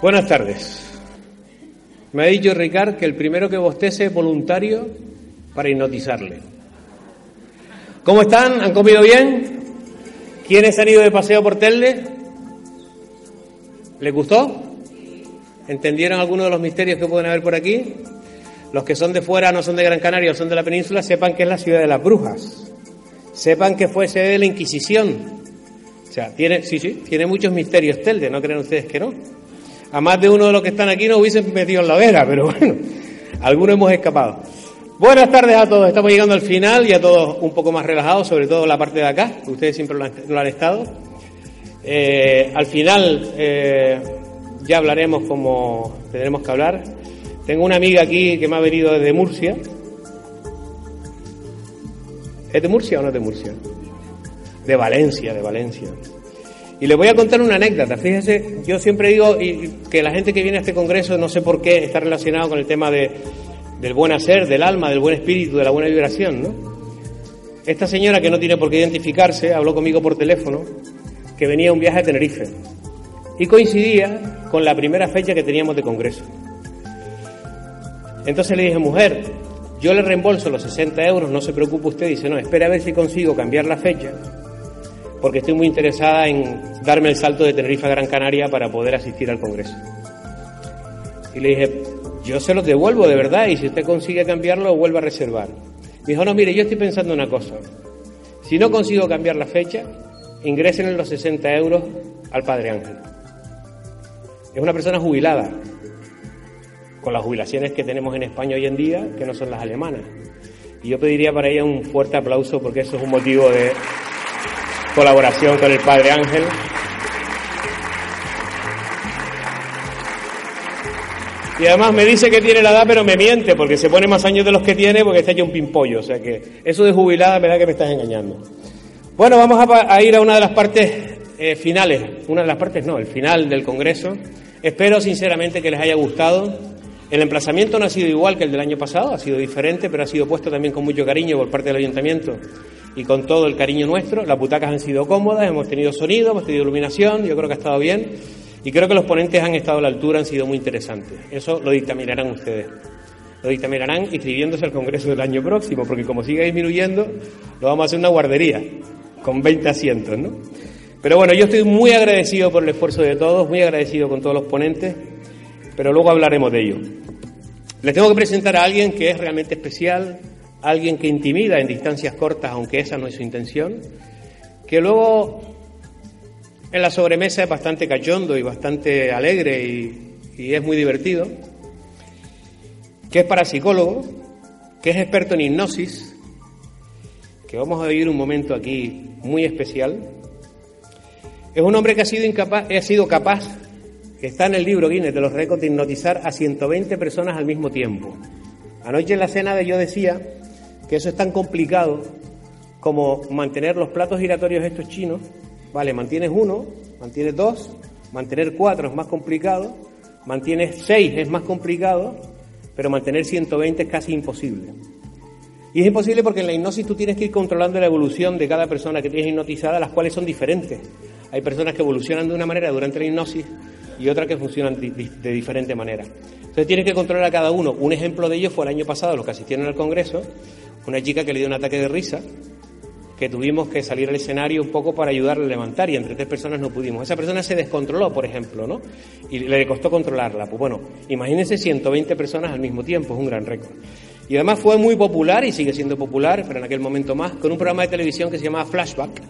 Buenas tardes. Me ha dicho Ricard que el primero que bostece es voluntario para hipnotizarle. ¿Cómo están? ¿Han comido bien? ¿Quiénes han ido de paseo por Telde? ¿Les gustó? ¿Entendieron algunos de los misterios que pueden haber por aquí? Los que son de fuera, no son de Gran Canaria, son de la península, sepan que es la ciudad de las brujas. Sepan que fue sede de la Inquisición. O sea, tiene, sí, sí, tiene muchos misterios Telde, ¿no creen ustedes que no? A más de uno de los que están aquí nos hubiesen metido en la vera, pero bueno, algunos hemos escapado. Buenas tardes a todos, estamos llegando al final y a todos un poco más relajados, sobre todo la parte de acá, ustedes siempre lo han, estado. Eh, al final eh, ya hablaremos como tendremos que hablar. Tengo una amiga aquí que me ha venido desde Murcia. ¿Es de Murcia o no es de Murcia? De Valencia, de Valencia. Y les voy a contar una anécdota. Fíjense, yo siempre digo que la gente que viene a este congreso, no sé por qué, está relacionado con el tema de, del buen hacer, del alma, del buen espíritu, de la buena vibración, ¿no? Esta señora que no tiene por qué identificarse habló conmigo por teléfono que venía a un viaje a Tenerife y coincidía con la primera fecha que teníamos de congreso. Entonces le dije, mujer, yo le reembolso los 60 euros, no se preocupe usted. Dice, no, espera a ver si consigo cambiar la fecha porque estoy muy interesada en darme el salto de Tenerife a Gran Canaria para poder asistir al Congreso. Y le dije, yo se los devuelvo de verdad y si usted consigue cambiarlo, vuelva a reservar. Me dijo, no, mire, yo estoy pensando una cosa. Si no consigo cambiar la fecha, ingresen los 60 euros al Padre Ángel. Es una persona jubilada, con las jubilaciones que tenemos en España hoy en día, que no son las alemanas. Y yo pediría para ella un fuerte aplauso porque eso es un motivo de, colaboración con el Padre Ángel. Y además me dice que tiene la edad, pero me miente, porque se pone más años de los que tiene, porque está hecho un pimpollo. O sea que eso de jubilada, verdad que me estás engañando. Bueno, vamos a, ir a una de las partes eh, finales. Una de las partes, no, el final del Congreso. Espero sinceramente que les haya gustado. El emplazamiento no ha sido igual que el del año pasado, ha sido diferente, pero ha sido puesto también con mucho cariño por parte del ayuntamiento y con todo el cariño nuestro. Las butacas han sido cómodas, hemos tenido sonido, hemos tenido iluminación, yo creo que ha estado bien y creo que los ponentes han estado a la altura, han sido muy interesantes. Eso lo dictaminarán ustedes. Lo dictaminarán inscribiéndose al Congreso del año próximo, porque como sigue disminuyendo, lo vamos a hacer una guardería con 20 asientos, ¿no? Pero bueno, yo estoy muy agradecido por el esfuerzo de todos, muy agradecido con todos los ponentes, pero luego hablaremos de ello. Les tengo que presentar a alguien que es realmente especial, alguien que intimida en distancias cortas, aunque esa no es su intención, que luego en la sobremesa es bastante cachondo y bastante alegre y, es muy divertido, que es parapsicólogo, que es experto en hipnosis, que vamos a vivir un momento aquí muy especial. Es un hombre que ha sido, incapaz, ha sido capaz, que está en el libro Guinness de los récords, de hipnotizar a 120 personas al mismo tiempo. Anoche en la cena de yo decía que eso es tan complicado como mantener los platos giratorios estos chinos, vale, mantienes uno, mantienes dos, mantener cuatro es más complicado, mantienes seis es más complicado, pero mantener 120 es casi imposible. Y es imposible porque en la hipnosis tú tienes que ir controlando la evolución de cada persona que tienes hipnotizada, las cuales son diferentes. Hay personas que evolucionan de una manera durante la hipnosis y otras que funcionan de, diferente manera. Entonces tienes que controlar a cada uno. Un ejemplo de ello fue el año pasado, los que asistieron al Congreso, una chica que le dio un ataque de risa, que tuvimos que salir al escenario un poco para ayudarle a levantar y entre tres personas no pudimos. Esa persona se descontroló, por ejemplo, ¿no? Y le costó controlarla. Pues bueno, imagínense 120 personas al mismo tiempo, es un gran récord. Y además fue muy popular y sigue siendo popular, pero en aquel momento más, con un programa de televisión que se llamaba Flashback,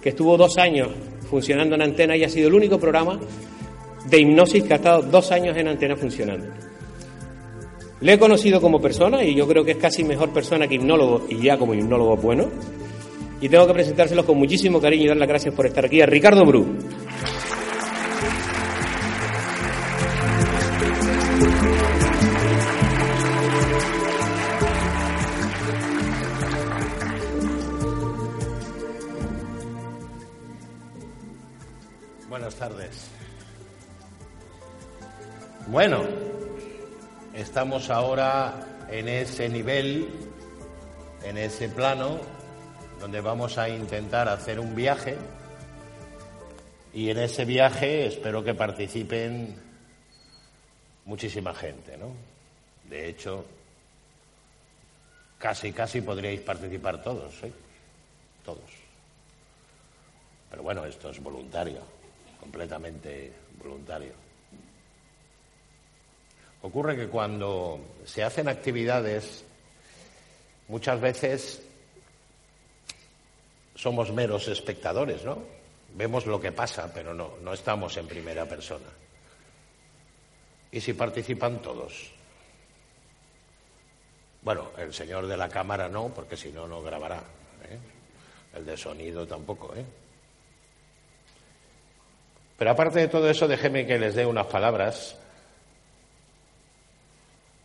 que estuvo dos años funcionando en antena y ha sido el único programa de hipnosis que ha estado dos años en antena funcionando. Le he conocido como persona y yo creo que es casi mejor persona que hipnólogo y ya como hipnólogo bueno. y tengo que presentárselos con muchísimo cariño y dar las gracias por estar aquí a Ricardo Bru. Buenas tardes. Bueno, estamos ahora en ese nivel, en ese plano, donde vamos a intentar hacer un viaje y en ese viaje espero que participen muchísima gente, ¿no? De hecho, casi, casi podríais participar todos, ¿eh? Todos. Pero bueno, esto es voluntario, completamente voluntario. Ocurre que cuando se hacen actividades, muchas veces somos meros espectadores, ¿no? Vemos lo que pasa, pero no, no estamos en primera persona. ¿Y si participan todos? Bueno, el señor de la cámara no, porque si no, no grabará. ¿eh? El de sonido tampoco, ¿eh? Pero aparte de todo eso, déjeme que les dé unas palabras.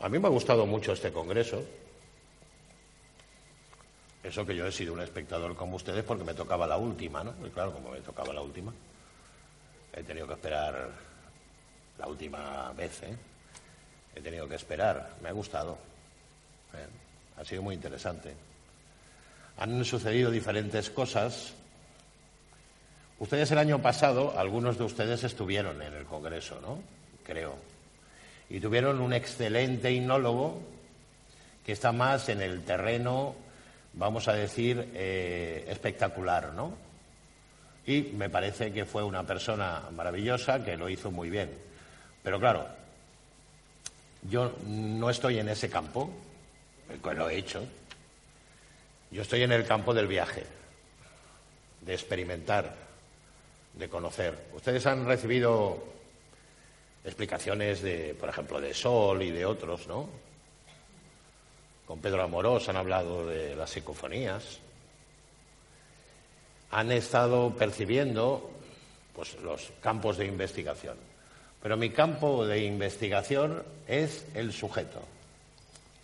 A mí me ha gustado mucho este congreso. Eso que yo he sido un espectador como ustedes porque me tocaba la última, ¿no? Y claro, como me tocaba la última, he tenido que esperar la última vez, ¿eh? He tenido que esperar. Me ha gustado. ¿eh? Ha sido muy interesante. Han sucedido diferentes cosas. Ustedes el año pasado, algunos de ustedes estuvieron en el Congreso, ¿no? Creo. Y tuvieron un excelente inólogo que está más en el terreno vamos a decir, eh, espectacular, ¿no? Y me parece que fue una persona maravillosa que lo hizo muy bien. Pero claro, yo no estoy en ese campo, pues lo he hecho. Yo estoy en el campo del viaje, de experimentar, de conocer. Ustedes han recibido explicaciones de, por ejemplo, de Sol y de otros, ¿no? con Pedro Amorós han hablado de las psicofonías, han estado percibiendo pues, los campos de investigación. Pero mi campo de investigación es el sujeto.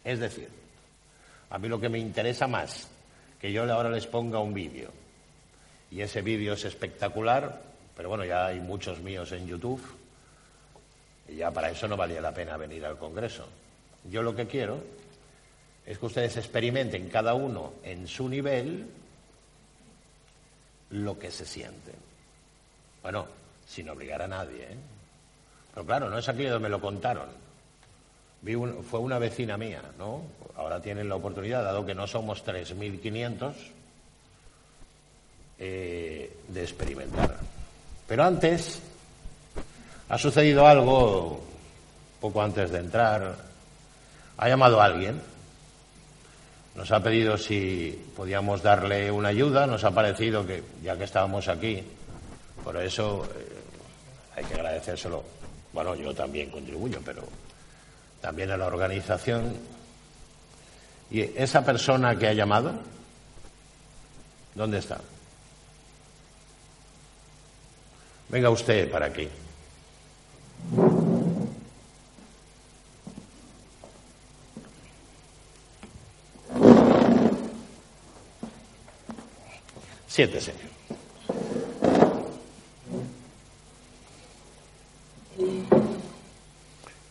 Es decir, a mí lo que me interesa más, que yo ahora les ponga un vídeo. Y ese vídeo es espectacular, pero bueno, ya hay muchos míos en YouTube. Y ya para eso no valía la pena venir al Congreso. Yo lo que quiero es que ustedes experimenten cada uno en su nivel lo que se siente. Bueno, sin obligar a nadie. ¿eh? Pero claro, no es aquí donde me lo contaron. fue una vecina mía, ¿no? Ahora tienen la oportunidad, dado que no somos 3.500, eh, de experimentar. Pero antes ha sucedido algo, poco antes de entrar, ha llamado a alguien nos ha pedido si podíamos darle una ayuda, nos ha parecido que ya que estábamos aquí, por eso eh, hay que agradecérselo. Bueno, yo también contribuyo, pero también a la organización. Y esa persona que ha llamado, ¿dónde está? Venga usted para aquí. Siéntese.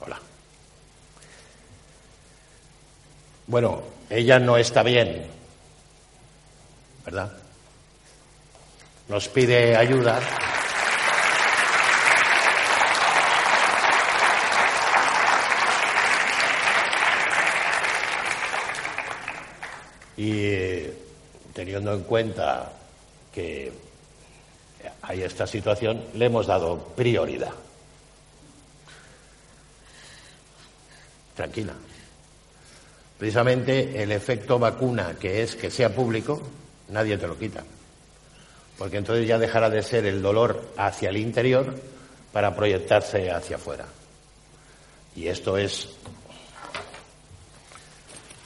Hola. Bueno, ella no está bien, ¿verdad? Nos pide ayuda. Y teniendo en cuenta que hay esta situación, le hemos dado prioridad. Tranquila. Precisamente el efecto vacuna, que es que sea público, nadie te lo quita. Porque entonces ya dejará de ser el dolor hacia el interior para proyectarse hacia afuera. Y esto es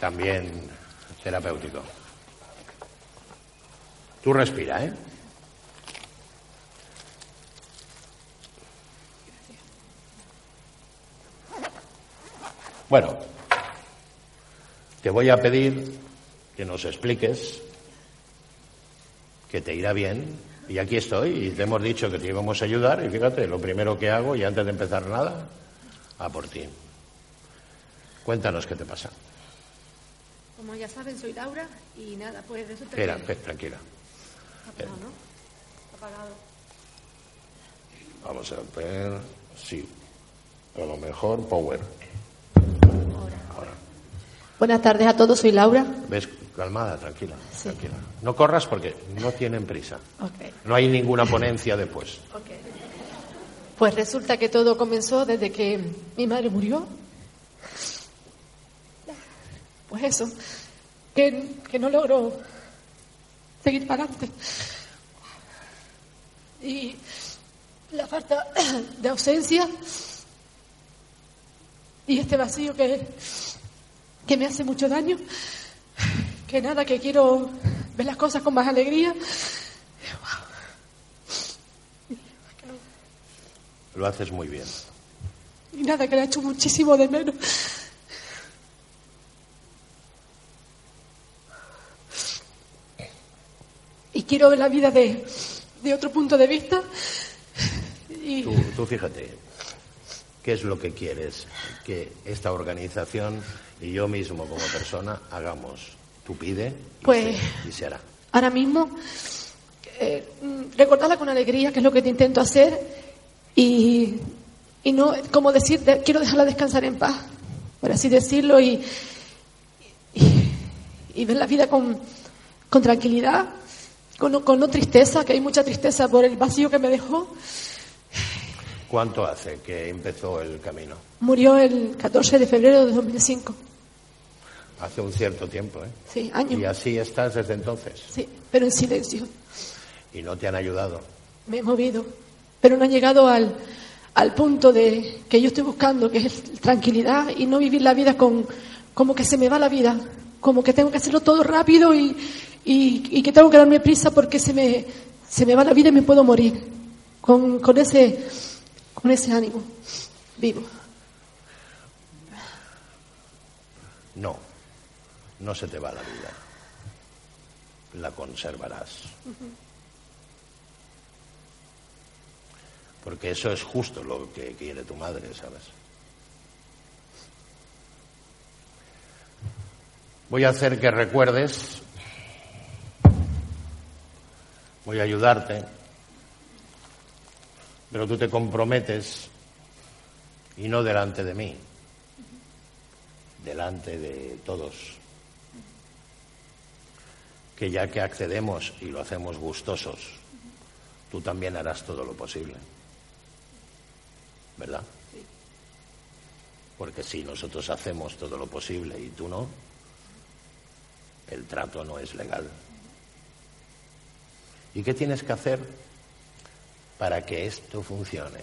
también terapéutico. Tú respira, ¿eh? Bueno, te voy a pedir que nos expliques que te irá bien. Y aquí estoy, y te hemos dicho que te íbamos a ayudar, y fíjate, lo primero que hago, y antes de empezar nada, a por ti. Cuéntanos qué te pasa. Como ya saben, soy Laura, y nada, pues resulta Espera, que... espera, Apagado, ¿no? Apagado. Vamos a ver. Sí. A lo mejor Power. Ahora. Ahora. Buenas tardes a todos, soy Laura. ¿Ves? Calmada, tranquila. Sí. Tranquila. No corras porque no tienen prisa. No hay ninguna ponencia después. Ok. Pues resulta que todo comenzó desde que mi madre murió. Pues eso, que, que no logro seguir para adelante. Y la falta de ausencia y este vacío que, que me hace mucho daño, que nada, que quiero ver las cosas con más alegría. Lo haces muy bien. Y nada, que le ha hecho muchísimo de menos. Quiero ver la vida de, de otro punto de vista. Y Tú, tú fíjate, ¿qué es lo que quieres que esta organización y yo mismo como persona hagamos? Tú pide y, Pues- se, y se hará. ahora mismo, eh, recordarla con alegría, que es lo que te intento hacer. Y, y no, como decir, de- quiero dejarla descansar en paz, por así decirlo, y, y, y ver la vida con, con tranquilidad, con, con no tristeza, que hay mucha tristeza por el vacío que me dejó. ¿Cuánto hace que empezó el camino? Murió el 14 de febrero de 2005. Hace un cierto tiempo, ¿eh? Sí, años. Y así estás desde entonces. Sí, pero en silencio. Y no te han ayudado. Me he movido, pero no he llegado al, al punto de que yo estoy buscando, que es tranquilidad y no vivir la vida con como que se me va la vida, como que tengo que hacerlo todo rápido y, y, que tengo que darme prisa porque se me, se me va la vida y me puedo morir. Con, con, ese, con ese ánimo vivo. No, no se te va la vida. La conservarás. Porque eso es justo lo que quiere tu madre, ¿sabes? Voy a hacer que recuerdes, voy a ayudarte, pero tú te comprometes y no delante de mí, delante de todos, que ya que accedemos y lo hacemos gustosos, tú también harás todo lo posible. ¿Verdad? Porque si nosotros hacemos todo lo posible y tú no, el trato no es legal. ¿Y qué tienes que hacer para que esto funcione?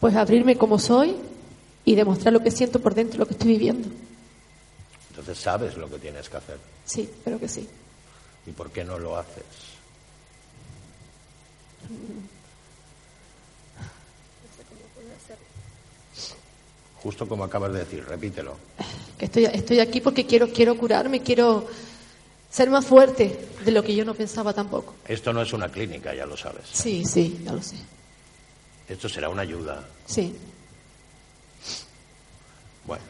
Pues abrirme como soy y demostrar lo que siento por dentro, lo que estoy viviendo. Entonces sabes lo que tienes que hacer. Sí, pero que sí. ¿Y por qué no lo haces? Justo como acabas de decir, repítelo. que estoy, estoy aquí porque quiero, quiero curarme, quiero ser más fuerte de lo que yo no pensaba tampoco. Esto no es una clínica, ya lo sabes. Sí, sí, ya lo sé. Esto será una ayuda. Sí. Bueno.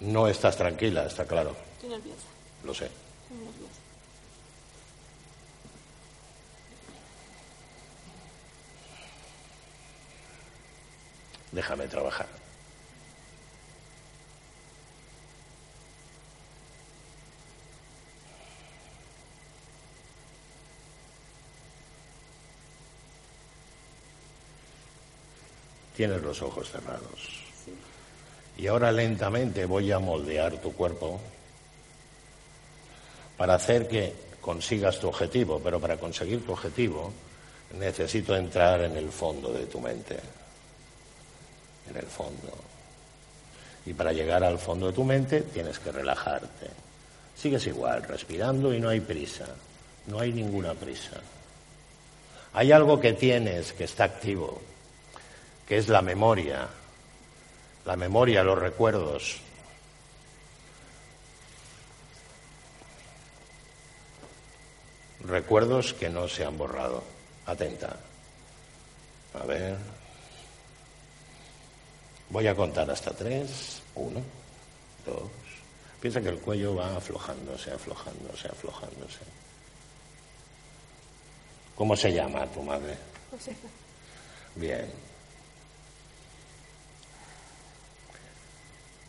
No estás tranquila, está claro. Estoy nerviosa, Lo sé. Déjame trabajar. Tienes los ojos cerrados. Y ahora lentamente voy a moldear tu cuerpo para hacer que consigas tu objetivo, pero para conseguir tu objetivo necesito entrar en el fondo de tu mente, en el fondo. Y para llegar al fondo de tu mente tienes que relajarte. Sigues igual, respirando y no hay prisa, no hay ninguna prisa. Hay algo que tienes que está activo, que es la memoria, la memoria, los recuerdos. Recuerdos que no se han borrado. Atenta. A ver. Voy a contar hasta tres. Uno, dos. Piensa que el cuello va aflojándose, aflojándose, aflojándose. ¿Cómo se llama tu madre? Josefa. Bien.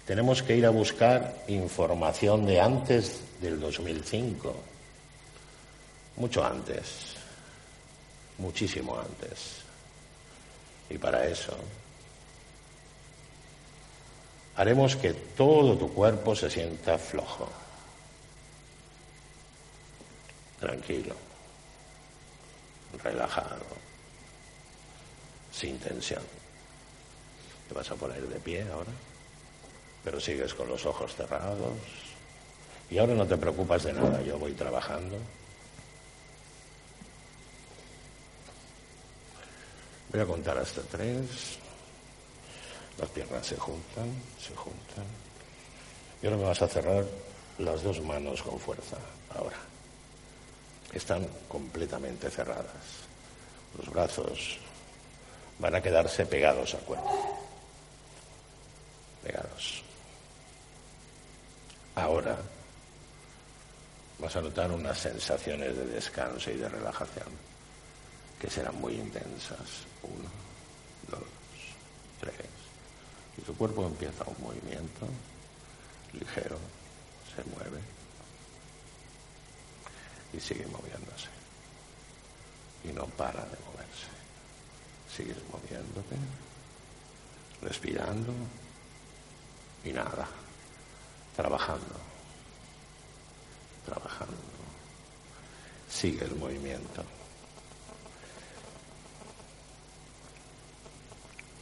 Tenemos que ir a buscar información de antes del 2005. Mucho antes. Muchísimo antes. Y para eso haremos que todo tu cuerpo se sienta flojo. Tranquilo. Relajado. Sin tensión. Te vas a poner de pie ahora pero sigues con los ojos cerrados. Y ahora no te preocupas de nada, yo voy trabajando. Voy a contar hasta tres. Las piernas se juntan, se juntan. Y ahora me vas a cerrar las dos manos con fuerza. Ahora. Están completamente cerradas. Los brazos van a quedarse pegados al cuerpo. Pegados. Ahora vas a notar unas sensaciones de descanso y de relajación que serán muy intensas. Uno, dos, tres. Y tu cuerpo empieza un movimiento ligero, se mueve y sigue moviéndose. Y no para de moverse. Sigues moviéndote, respirando y nada trabajando, trabajando. Sigue el movimiento.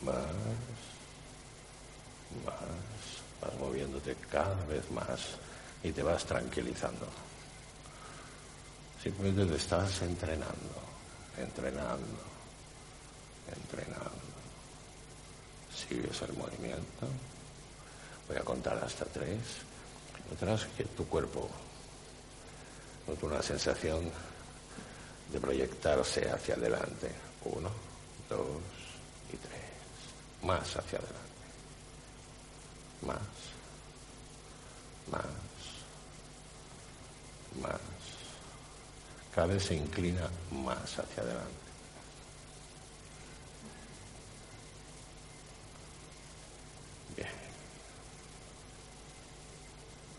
Más, más, vas moviéndote cada vez más y te vas tranquilizando. Simplemente te estás entrenando, entrenando, entrenando. Sigues el movimiento. Voy a contar hasta tres. Notarás que tu cuerpo nota una sensación de proyectarse hacia adelante. Uno, dos. Más hacia adelante. Más. Más. Más. Cada vez se inclina más hacia adelante.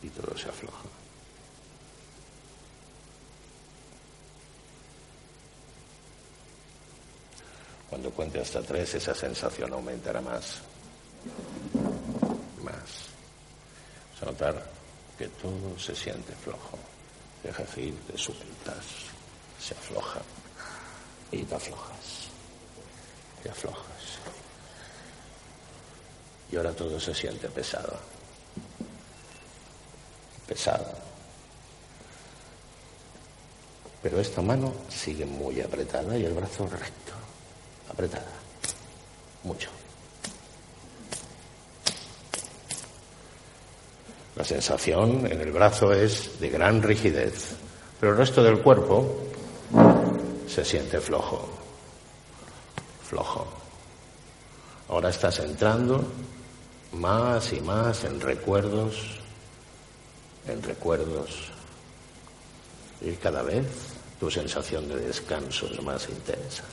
y todo se afloja. Cuando cuente hasta tres, esa sensación aumentará más. Más. Vas a notar que todo se siente flojo. Dejas ir, te sueltas, se afloja y te aflojas. Te aflojas. Y ahora todo se siente pesado pesado. Pero esta mano sigue muy apretada y el brazo recto, apretada, mucho. La sensación en el brazo es de gran rigidez, pero el resto del cuerpo se siente flojo, flojo. Ahora estás entrando más y más en recuerdos en recuerdos y cada vez tu sensación de descanso es más intensa,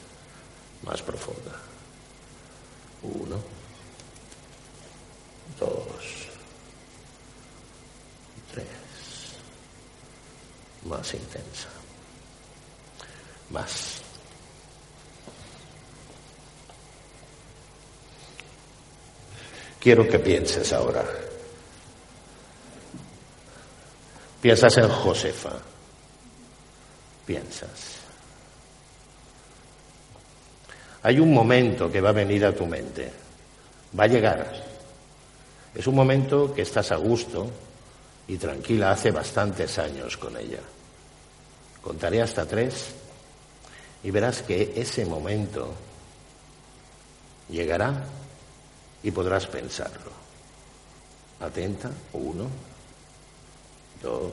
más profunda. Uno, dos, tres, más intensa, más. Quiero que pienses ahora Piensas en Josefa. Piensas. Hay un momento que va a venir a tu mente. Va a llegar. Es un momento que estás a gusto y tranquila hace bastantes años con ella. Contaré hasta tres y verás que ese momento llegará y podrás pensarlo. Atenta, uno, dos,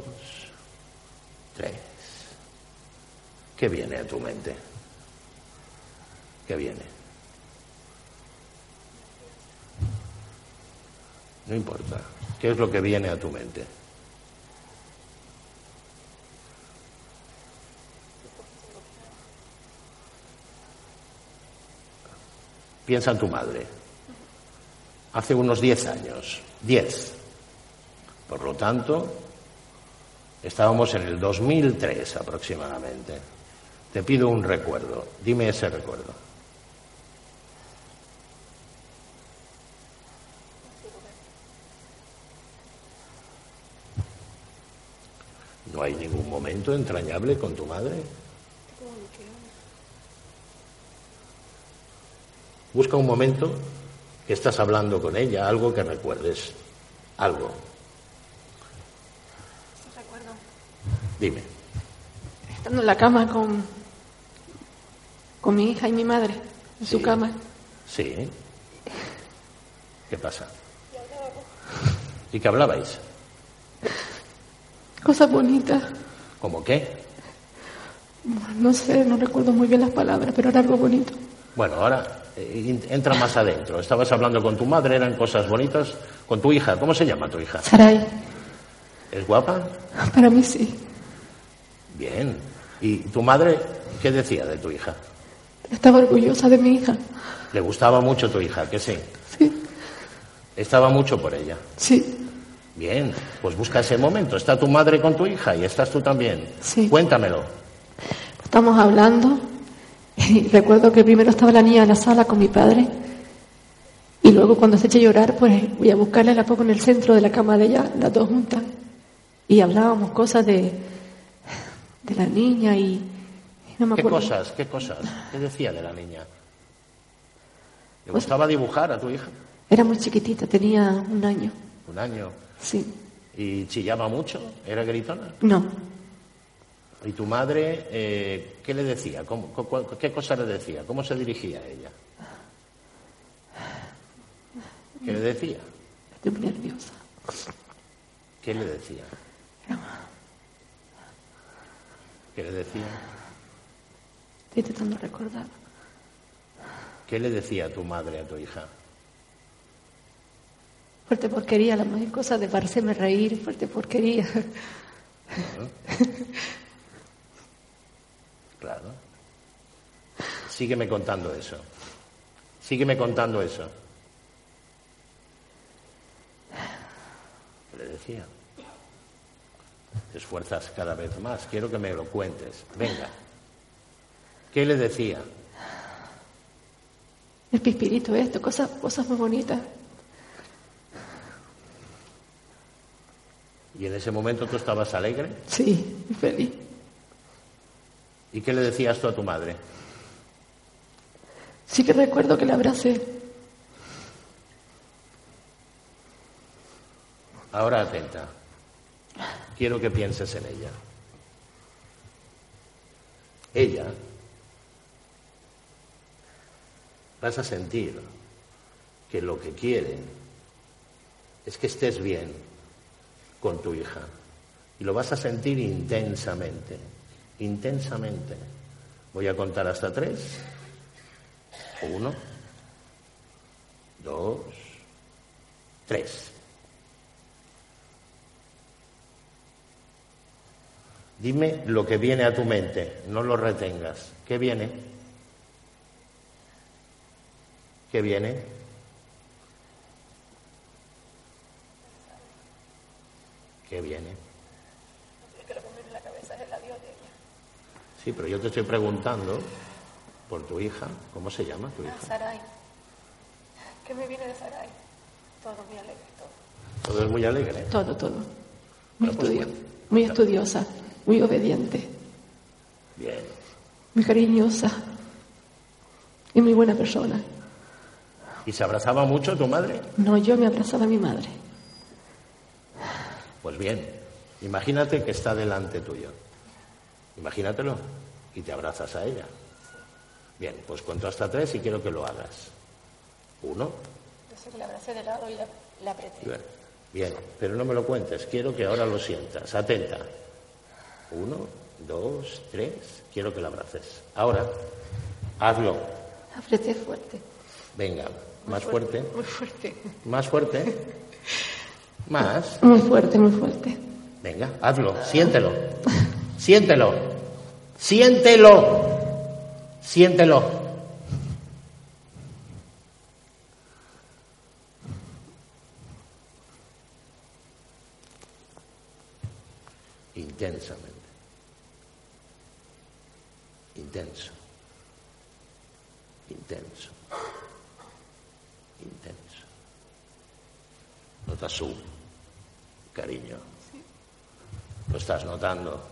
tres. ¿Qué viene a tu mente? ¿Qué viene? No importa. ¿Qué es lo que viene a tu mente? Piensa en tu madre. Hace unos diez años. Diez. Por lo tanto, estábamos en el 2003 aproximadamente. Te pido un recuerdo. Dime ese recuerdo. ¿No hay ningún momento entrañable con tu madre? Busca un momento que estás hablando con ella, algo que recuerdes, algo. Recuerdo. Dime. Estando en la cama con, con mi hija y mi madre, en su cama. Sí. ¿Qué pasa? ¿Y qué hablabais? Cosas bonitas. ¿Cómo qué? No sé, no recuerdo muy bien las palabras, pero era algo bonito. Bueno, ahora eh, entra más adentro. Estabas hablando con tu madre, eran cosas bonitas. Con tu hija, ¿cómo se llama tu hija? Sarai, ¿Es guapa? para mí sí. Bien. ¿Y tu madre qué decía de tu hija? Estaba orgullosa de mi hija. ¿Le gustaba mucho tu hija? Que sí. Sí, Estaba mucho por ella. sí. Bien, pues busca ese momento. Está tu madre con tu hija y estás tú también. Sí. Cuéntamelo. Estamos hablando y recuerdo que primero estaba la niña en la sala con mi padre y luego cuando se echa a llorar pues voy a buscarla y la pongo en el centro de la cama de ella, las dos juntas y hablábamos cosas de, de la niña y, no me ¿Qué acuerdo. cosas? ¿Qué cosas? ¿Qué decía de la niña? ¿Le Pues- gustaba dibujar a tu hija? Era muy chiquitita, tenía un año. Un año. Sí, ¿Y chillaba mucho? ¿Era gritona? no. ¿Y tu madre eh, qué le decía? ¿Cómo- cu- cu- ¿Qué cosa le decía? ¿Cómo se dirigía a ella? ¿Qué le decía? Estoy muy nerviosa. ¿Qué le decía? ¿Qué le decía? Estoy intentando recordar. ¿Qué le decía tu madre a tu hija? Fuerte porquería, la más cosa de parecerme reír, fuerte porquería. Claro. Sígueme contando eso. Sígueme contando eso. ¿Qué le decía? Te esfuerzas cada vez más. Quiero que me lo cuentes. Venga. ¿Qué le decía? El pispirito esto, cosas, cosas muy bonitas. Y en ese momento tú estabas alegre. Sí, feliz. ¿Y qué le decías tú a tu madre? Sí que recuerdo que la abracé. Ahora atenta. Quiero que pienses en ella. Ella vas a sentir que lo que quiere es que estés bien con tu hija. Y lo vas a sentir intensamente, intensamente. Voy a contar hasta tres. Uno, dos, tres. Dime lo que viene a tu mente, no lo retengas. ¿Qué viene? ¿Qué viene? ¿Qué viene? Sí, pero yo te estoy preguntando por tu hija. ¿Cómo se llama tu hija? Sarai. ¿Qué me viene de Sarai? Todo muy alegre, todo. Todo es muy alegre. Todo, todo. Muy pues, estudiado. cuen- muy estudiosa, muy obediente, Bien. muy cariñosa y muy buena persona. ¿Y se abrazaba mucho tu madre? No, yo me abrazaba a mi madre. Pues bien, imagínate que está delante tuyo. Imagínatelo y te abrazas a ella. Bien, pues cuento hasta tres y quiero que lo hagas. Uno. le abracé de lado y la, apreté. Bien, bien, pero no me lo cuentes, quiero que ahora lo sientas. Atenta. Uno, dos, tres, quiero que la abraces. Ahora, hazlo. Apreté fuerte. Venga, más fuerte. Muy fuerte. Más fuerte. Más. Muy fuerte, muy fuerte. Venga, hazlo, siéntelo. Siéntelo. Siéntelo. Siéntelo. Intensamente. Intenso. Intenso. Intenso. Nota su cariño. Lo estás notando.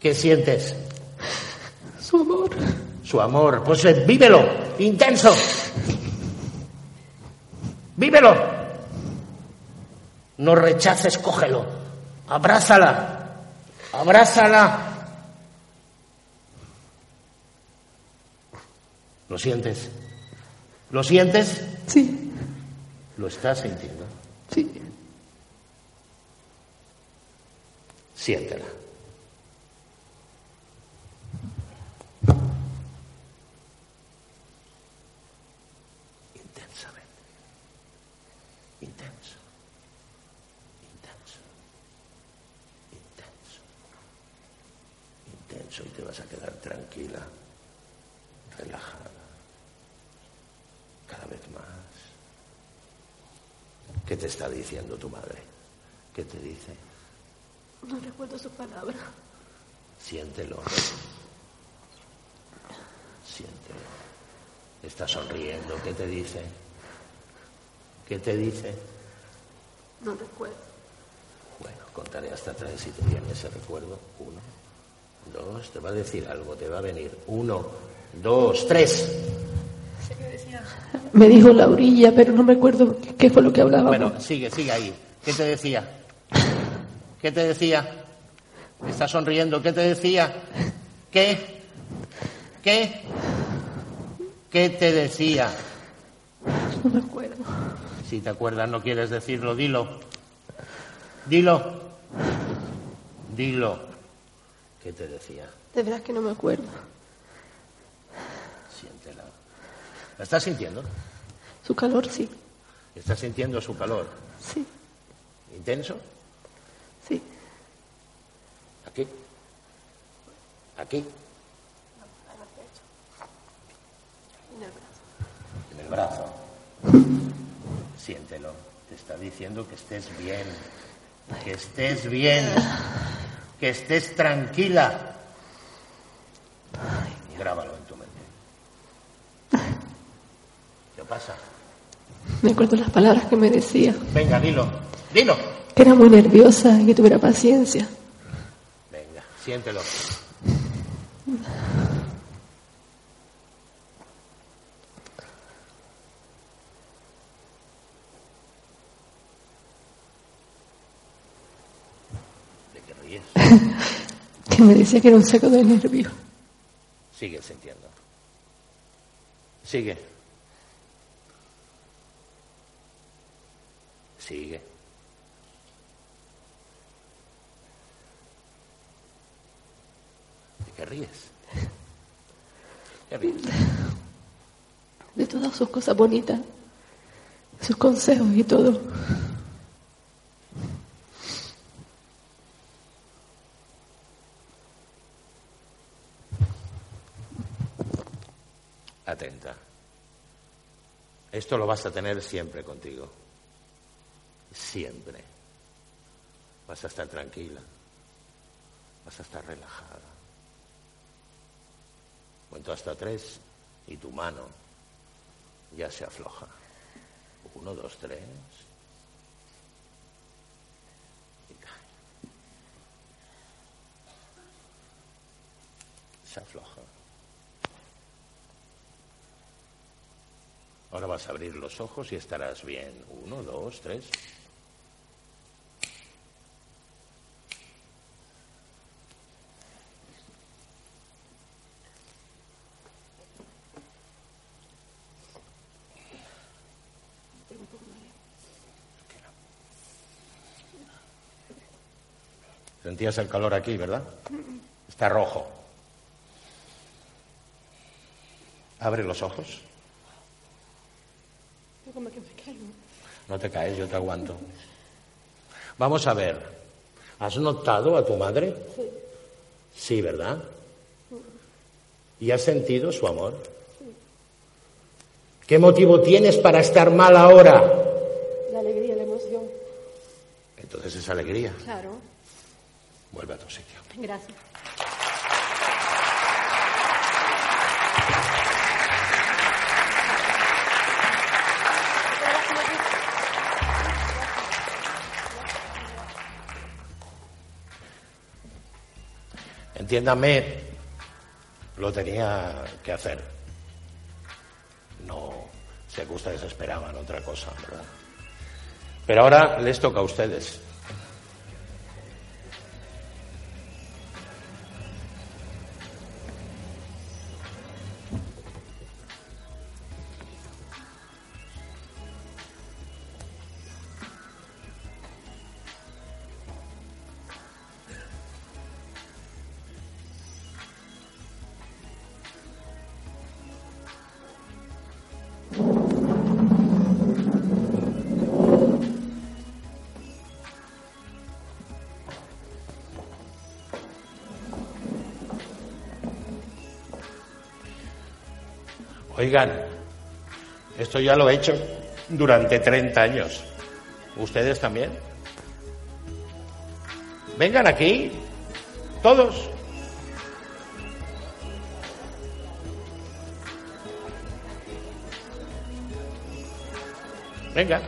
¿Qué sientes? Su amor. Su amor. Pues eh, vívelo. Intenso. Vívelo. No rechaces, cógelo. Abrázala. Abrázala. ¿Lo sientes? ¿Lo sientes? Sí, ¿Lo estás sintiendo? sí. Siéntela. Intensamente. Intenso. Intenso. Intenso. Intenso y te vas a quedar tranquila, relajada, cada vez más. ¿Qué te está diciendo tu madre? ¿Qué te dice? No recuerdo sus palabras. Siéntelo. Siéntelo. Está sonriendo. ¿Qué te dice? ¿Qué te dice? No recuerdo. Bueno, contaré hasta tres si te viene ese recuerdo. Uno, dos, te va a decir algo, te va a venir. Uno, dos, tres. Me dijo la orilla, pero no me acuerdo qué fue lo que hablaba. Bueno, sigue, sigue ahí. ¿Qué te decía? ¿Qué te decía? Está sonriendo. ¿Qué te decía? ¿Qué? ¿Qué? ¿Qué te decía? No me acuerdo. Si te acuerdas, no quieres decirlo, dilo. Dilo. Dilo. ¿Qué te decía? De verdad que no me acuerdo. Siéntela. ¿La estás sintiendo? Su calor, sí. ¿Estás sintiendo su calor? Sí, ¿Intenso? Aquí. Aquí. En el brazo. Siéntelo. Te está diciendo que estés bien. Que estés bien. Que estés tranquila. Grábalo en tu mente. ¿Qué pasa? Me acuerdo las palabras que me decía. Venga, dilo. Dilo. Que era muy nerviosa y que tuviera paciencia. Siéntelo. ¿De qué ríes? Que me decía que era un saco de nervios. Sigue sintiendo. Sigue. Sigue. ¿De qué ríes? ¿Qué ríes? De todas sus cosas bonitas. Sus consejos y todo. Atenta. Esto lo vas a tener siempre contigo. Siempre. Vas a estar tranquila. Vas a estar relajada. Cuento hasta tres y tu mano ya se afloja. Uno, dos, tres. Y cae. Se afloja. Ahora vas a abrir los ojos y estarás bien. Uno, dos, tres. Sentías el calor aquí, ¿verdad? Está rojo. Abre los ojos. No te caes, yo te aguanto. Vamos a ver. ¿Has notado a tu madre? Sí. Sí, ¿verdad? ¿Y has sentido su amor? ¿Qué motivo tienes para estar mal ahora? La alegría, la emoción. Entonces es alegría. Claro. Vuelve a tu sitio. Gracias. Entiéndame, lo tenía que hacer. No sé que ustedes esperaban otra cosa, ¿verdad? Pero ahora les toca a ustedes. Oigan, esto ya lo he hecho durante 30 años. ¿Ustedes también? Vengan aquí, todos. Venga.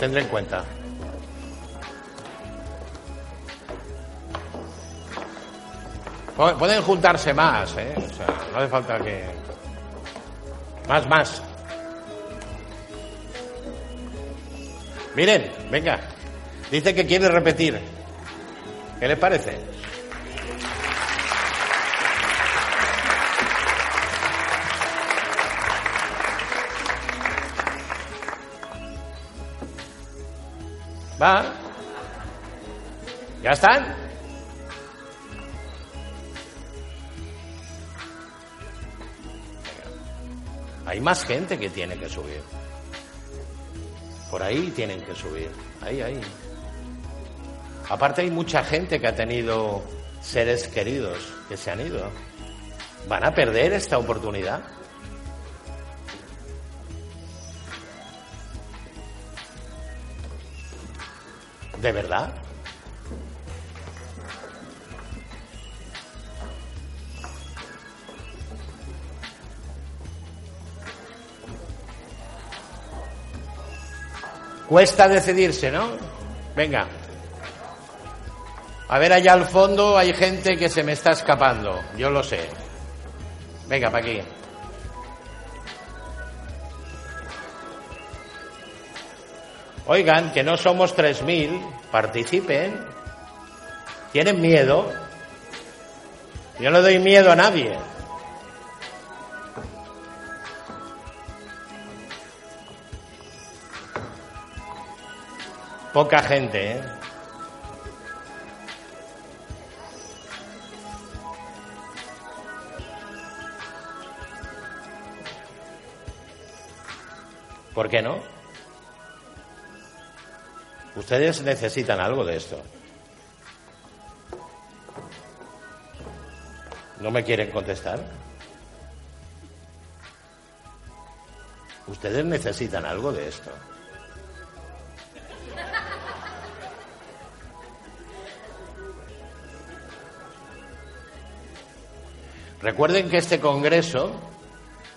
Tendré en cuenta. Pu- Pueden juntarse más, ¿eh? O sea, no hace falta que... Más, más. Miren, venga. Dice que quiere repetir. ¿Qué les parece? ¿Va? ¿Ya están? Hay más gente que tiene que subir. Por ahí tienen que subir. Ahí, ahí. Aparte hay mucha gente que ha tenido seres queridos que se han ido. ¿Van a perder esta oportunidad? ¿De verdad? Cuesta decidirse, ¿no? Venga. A ver, allá al fondo hay gente que se me está escapando, yo lo sé. Venga, para aquí. Oigan, que no somos 3.000, participen. ¿Tienen miedo? Yo no doy miedo a nadie. Poca gente, ¿eh? ¿Por qué no? Ustedes necesitan algo de esto. ¿No me quieren contestar? Ustedes necesitan algo de esto. Recuerden que este Congreso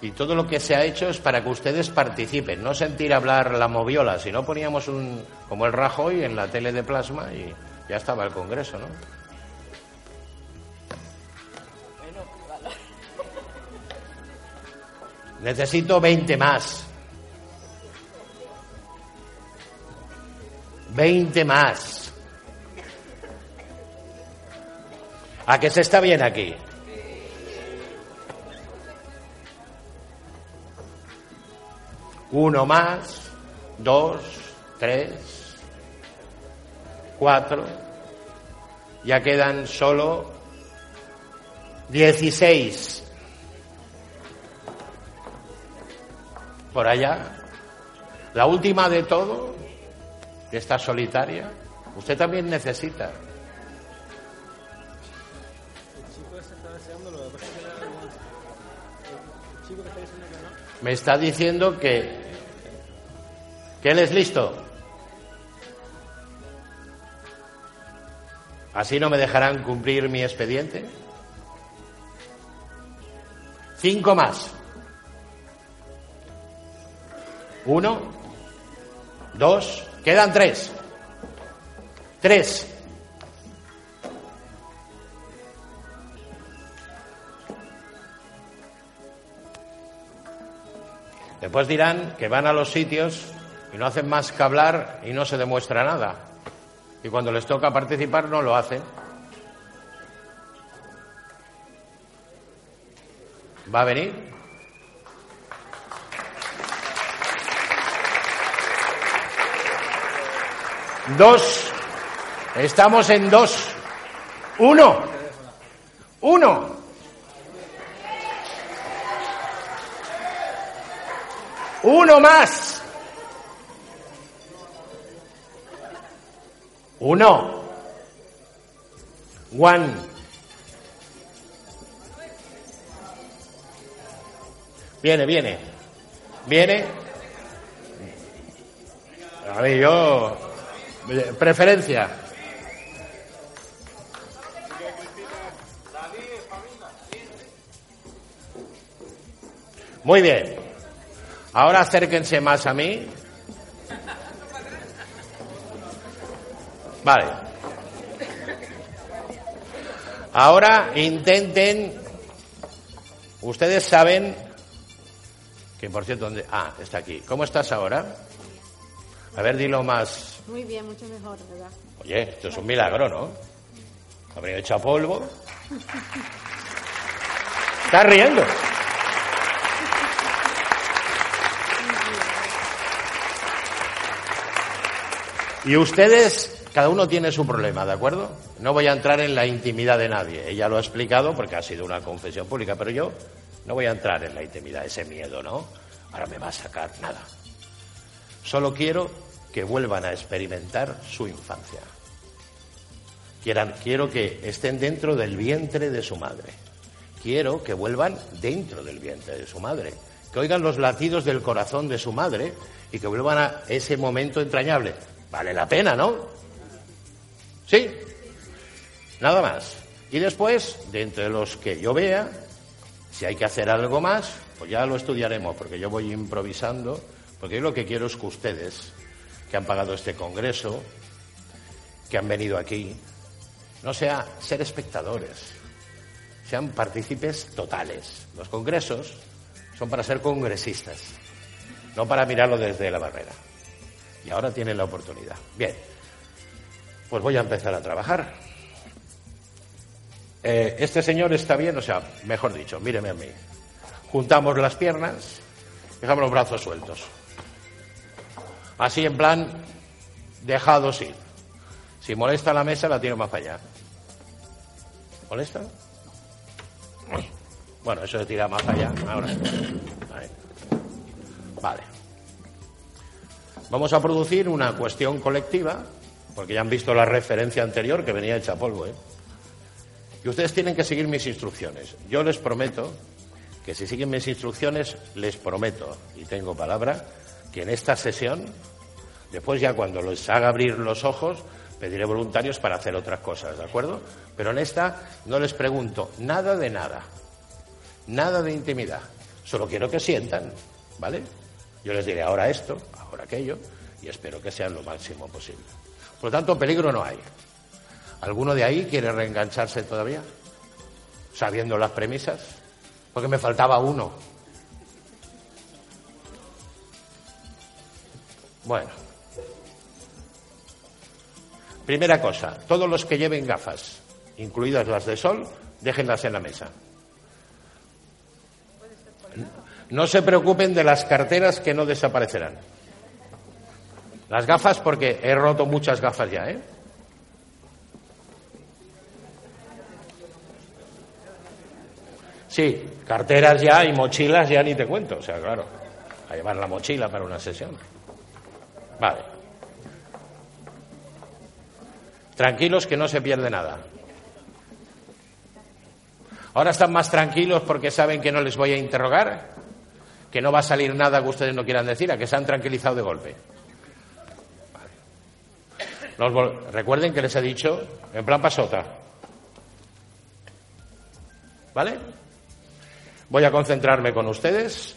y todo lo que se ha hecho es para que ustedes participen, no sentir hablar la moviola, si no poníamos un, como el Rajoy en la tele de plasma y ya estaba el Congreso, ¿no? Necesito 20 más. 20 más. ¿A que se está bien aquí? Uno más, dos, tres, cuatro. Ya quedan solo dieciséis. Por allá. La última de todo, que está solitaria, usted también necesita. Me está diciendo que que él es listo. ¿Así no me dejarán cumplir mi expediente? Cinco más. Uno, dos, quedan tres. Tres. Después dirán que van a los sitios y no hacen más que hablar y no se demuestra nada. Y cuando les toca participar no lo hacen. ¿Va a venir? Dos. Estamos en dos. Uno. Uno. Uno más. Uno. One. Viene, viene. Viene. A ver, yo. Preferencia. Muy bien. Ahora acérquense más a mí. Vale. Ahora intenten. Ustedes saben que, por cierto, ¿dónde? Ah, está aquí. ¿Cómo estás ahora? A ver, dilo más. Muy bien, mucho mejor, ¿verdad? Oye, esto es un milagro, ¿no? Habría hecho polvo. ¿Estás riendo? Y ustedes cada uno tiene su problema, ¿de acuerdo? No voy a entrar en la intimidad de nadie. Ella lo ha explicado porque ha sido una confesión pública, pero yo no voy a entrar en la intimidad, ese miedo, ¿no? Ahora me va a sacar nada. Solo quiero que vuelvan a experimentar su infancia. Quieran, quiero que estén dentro del vientre de su madre. Quiero que vuelvan dentro del vientre de su madre. Que oigan los latidos del corazón de su madre y que vuelvan a ese momento entrañable. Vale la pena, ¿no? ¿Sí? Nada más. Y después, de entre los que yo vea, si hay que hacer algo más, pues ya lo estudiaremos, porque yo voy improvisando, porque yo lo que quiero es que ustedes, que han pagado este congreso, que han venido aquí, no sea ser espectadores, sean partícipes totales. Los congresos son para ser congresistas, no para mirarlo desde la barrera. Y ahora tienen la oportunidad. Bien pues voy a empezar a trabajar. Eh, este señor está bien, o sea, mejor dicho, míreme a mí. Juntamos las piernas, dejamos los brazos sueltos. Así en plan, dejados ir. Si molesta la mesa, la tiro más allá. ¿Molesta? Bueno, eso de tirar más allá. Ahora. Vale. Vamos a producir una cuestión colectiva porque ya han visto la referencia anterior que venía hecha polvo. ¿eh? Y ustedes tienen que seguir mis instrucciones. Yo les prometo que si siguen mis instrucciones, les prometo, y tengo palabra, que en esta sesión, después ya cuando les haga abrir los ojos, pediré voluntarios para hacer otras cosas, ¿de acuerdo? Pero en esta no les pregunto nada de nada. Nada de intimidad. Solo quiero que sientan, ¿vale? Yo les diré ahora esto, ahora aquello, y espero que sean lo máximo posible. Por lo tanto, peligro no hay. ¿Alguno de ahí quiere reengancharse todavía? Sabiendo las premisas. Porque me faltaba uno. Bueno. Primera cosa, todos los que lleven gafas, incluidas las de sol, déjenlas en la mesa. No se preocupen de las carteras que no desaparecerán. Las gafas, porque he roto muchas gafas ya, ¿eh? Sí, carteras ya y mochilas ya ni te cuento, o sea, claro, a llevar la mochila para una sesión. Vale. Tranquilos que no se pierde nada. Ahora están más tranquilos porque saben que no les voy a interrogar, que no va a salir nada que ustedes no quieran decir, a que se han tranquilizado de golpe. Recuerden que les he dicho en plan pasota. ¿Vale? Voy a concentrarme con ustedes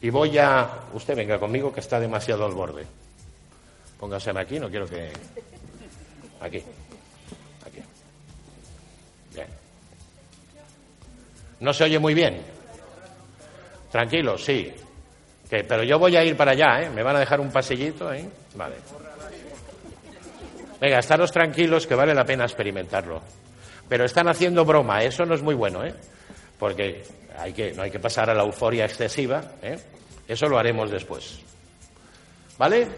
y voy a... Usted venga conmigo que está demasiado al borde. Póngaseme aquí, no quiero que... Aquí. Aquí. Bien. ¿No se oye muy bien? Tranquilo, sí. Pero yo voy a ir para allá, ¿eh? Me van a dejar un pasillito, ¿eh? Vale. Venga, estaros tranquilos que vale la pena experimentarlo. Pero están haciendo broma, eso no es muy bueno, ¿eh? Porque hay que, no hay que pasar a la euforia excesiva, ¿eh? Eso lo haremos después. ¿Vale?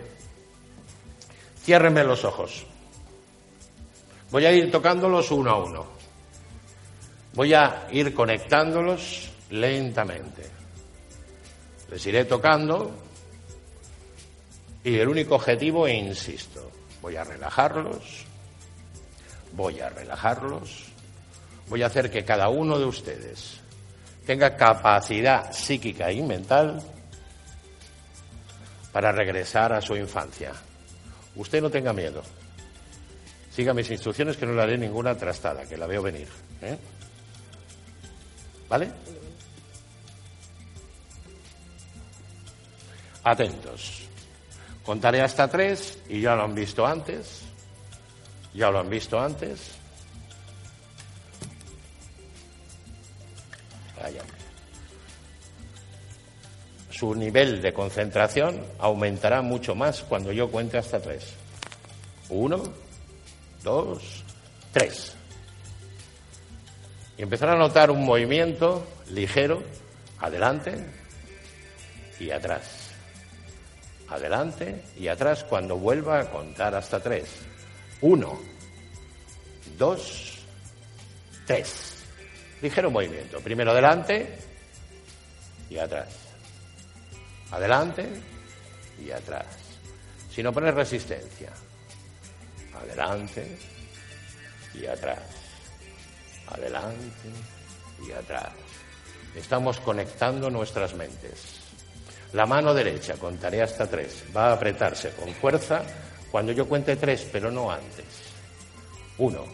Ciérrenme los ojos. Voy a ir tocándolos uno a uno. Voy a ir conectándolos lentamente. Les iré tocando y el único objetivo, insisto, voy a relajarlos, voy a relajarlos, voy a hacer que cada uno de ustedes tenga capacidad psíquica y mental para regresar a su infancia. Usted no tenga miedo. Siga mis instrucciones que no le haré ninguna trastada, que la veo venir. ¿eh? ¿Vale? Atentos. Contaré hasta tres y ya lo han visto antes. Ya lo han visto antes. Su nivel de concentración aumentará mucho más cuando yo cuente hasta tres. Uno, dos, tres. Y empezará a notar un movimiento ligero, adelante y atrás. Adelante y atrás cuando vuelva a contar hasta tres. Uno, dos, tres. Ligero movimiento. Primero adelante y atrás. Adelante y atrás. Si no pones resistencia adelante y atrás, adelante y atrás. Estamos conectando nuestras mentes. La mano derecha, contaré hasta tres, va a apretarse con fuerza cuando yo cuente tres, pero no antes. Uno,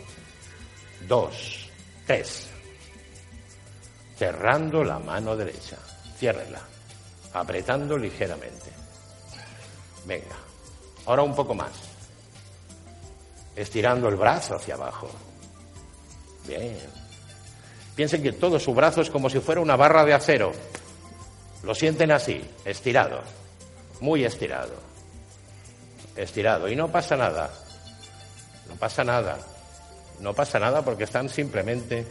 dos, tres. Cerrando la mano derecha. Ciérrela. Apretando ligeramente. Venga. Ahora un poco más estirando el brazo hacia abajo. Bien. Piensen que todo su brazo es como si fuera una barra de acero. Lo sienten así, estirado, muy estirado. Estirado. Y no pasa nada. No pasa nada. No pasa nada porque están simplemente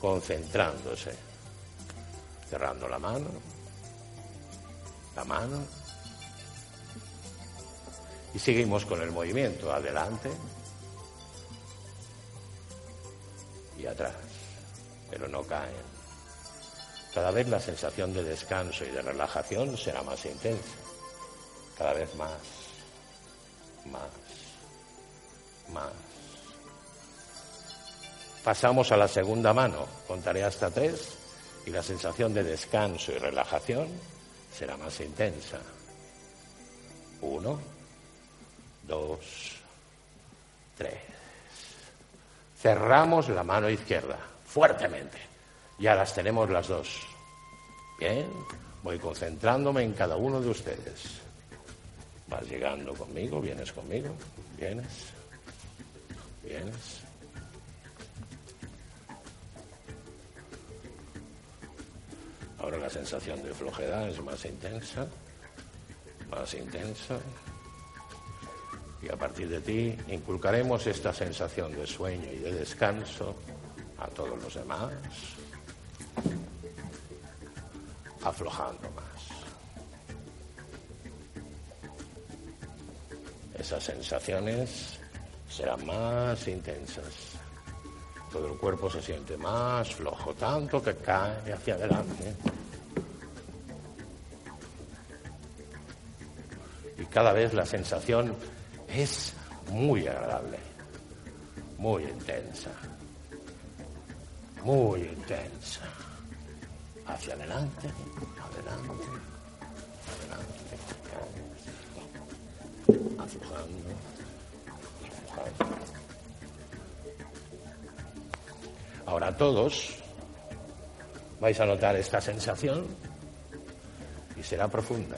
concentrándose. Cerrando la mano. La mano. Y seguimos con el movimiento. Adelante. y atrás, pero no caen. Cada vez la sensación de descanso y de relajación será más intensa, cada vez más, más, más. Pasamos a la segunda mano, contaré hasta tres y la sensación de descanso y relajación será más intensa. Uno, dos, tres. Cerramos la mano izquierda, fuertemente. Ya las tenemos las dos. Bien, voy concentrándome en cada uno de ustedes. Vas llegando conmigo, vienes conmigo, vienes, vienes. Ahora la sensación de flojedad es más intensa, más intensa. Y a partir de ti inculcaremos esta sensación de sueño y de descanso a todos los demás, aflojando más. Esas sensaciones serán más intensas. Todo el cuerpo se siente más flojo, tanto que cae hacia adelante. Y cada vez la sensación es muy agradable, muy intensa, muy intensa. Hacia adelante, adelante, adelante, aflojando, aflojando. Ahora todos vais a notar esta sensación y será profunda,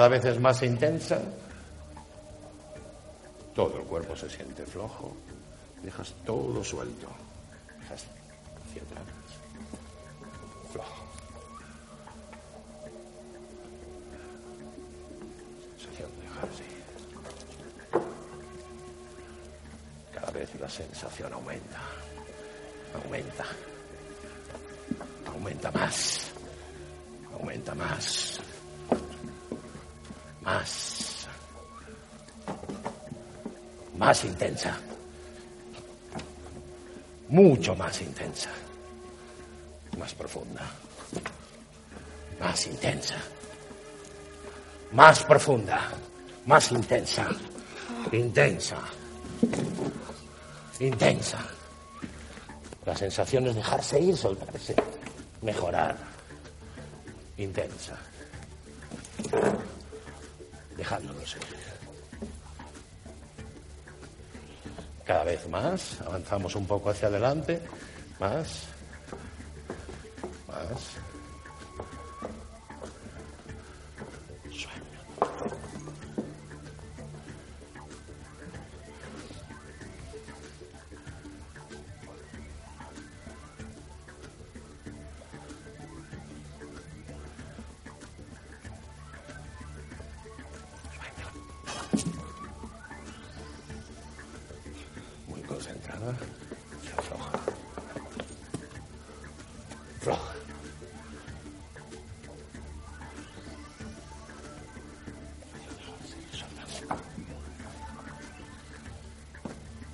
Cada vez es más intensa, todo el cuerpo se siente flojo, dejas todo suelto, dejas mucho más intensa, más profunda, más intensa, más profunda, más intensa, intensa intensa. La sensación es dejarse ir, soltarse, mejorar. Intensa. Dejándonos ir. Cada vez más, avanzamos un poco hacia adelante, más.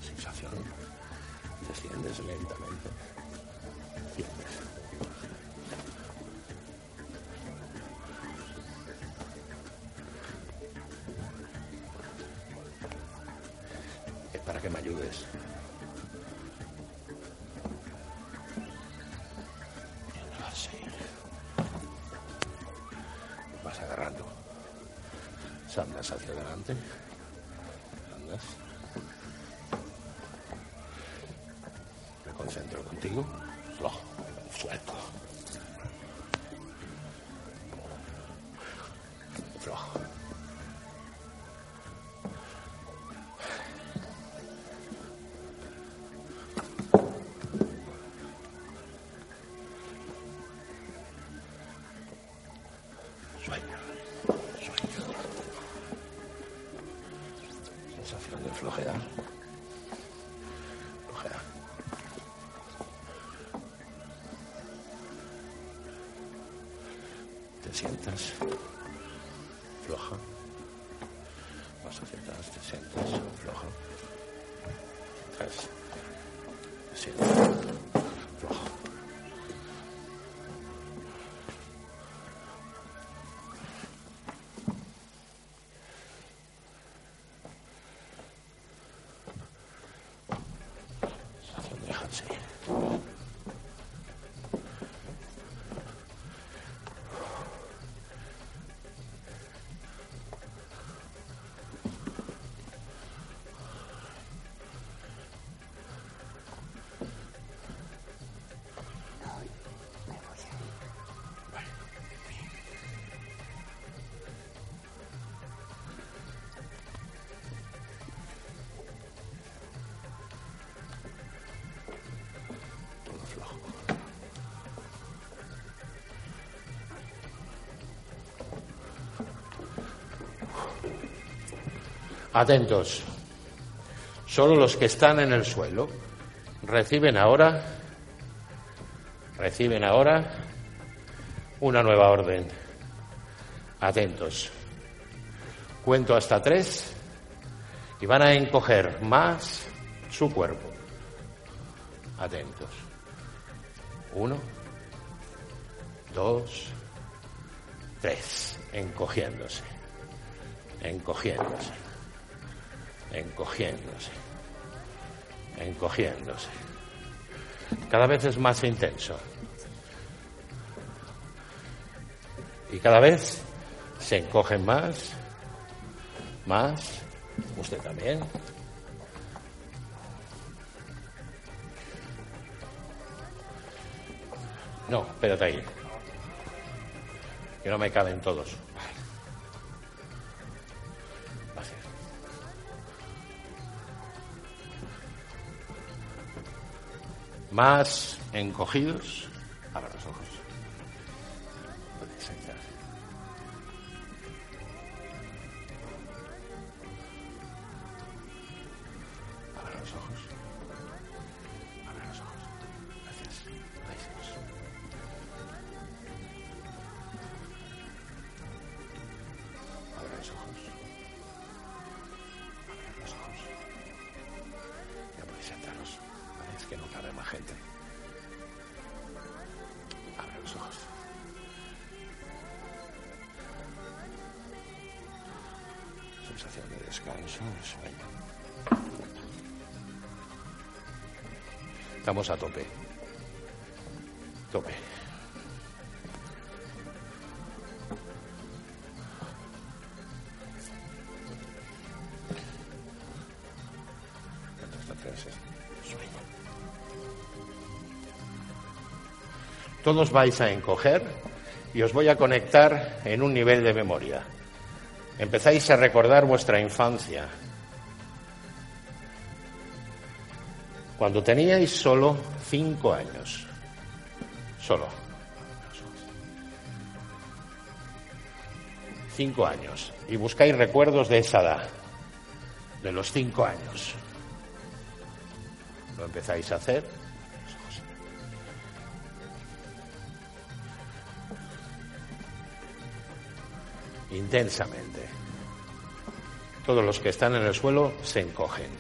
Sensación. Desciendes lentamente. Para que me ayudes. Hacia adelante. 700. Atentos. Solo los que están en el suelo reciben ahora, reciben ahora una nueva orden. Atentos. Cuento hasta tres y van a encoger más su cuerpo. Atentos. Uno, dos, tres. Encogiéndose. Encogiéndose. Encogiéndose. Encogiéndose. Cada vez es más intenso. Y cada vez se encogen más, más. Usted también. No, espérate ahí. Que no me caben todos. Más encogidos. Abra los ojos. Estamos a tope. Tope. Todos vais a encoger y os voy a conectar en un nivel de memoria. Empezáis a recordar vuestra infancia, cuando teníais solo cinco años. Solo. Cinco años. Y buscáis recuerdos de esa edad, de los cinco años. Lo empezáis a hacer. Intensamente. Todos los que están en el suelo se encogen.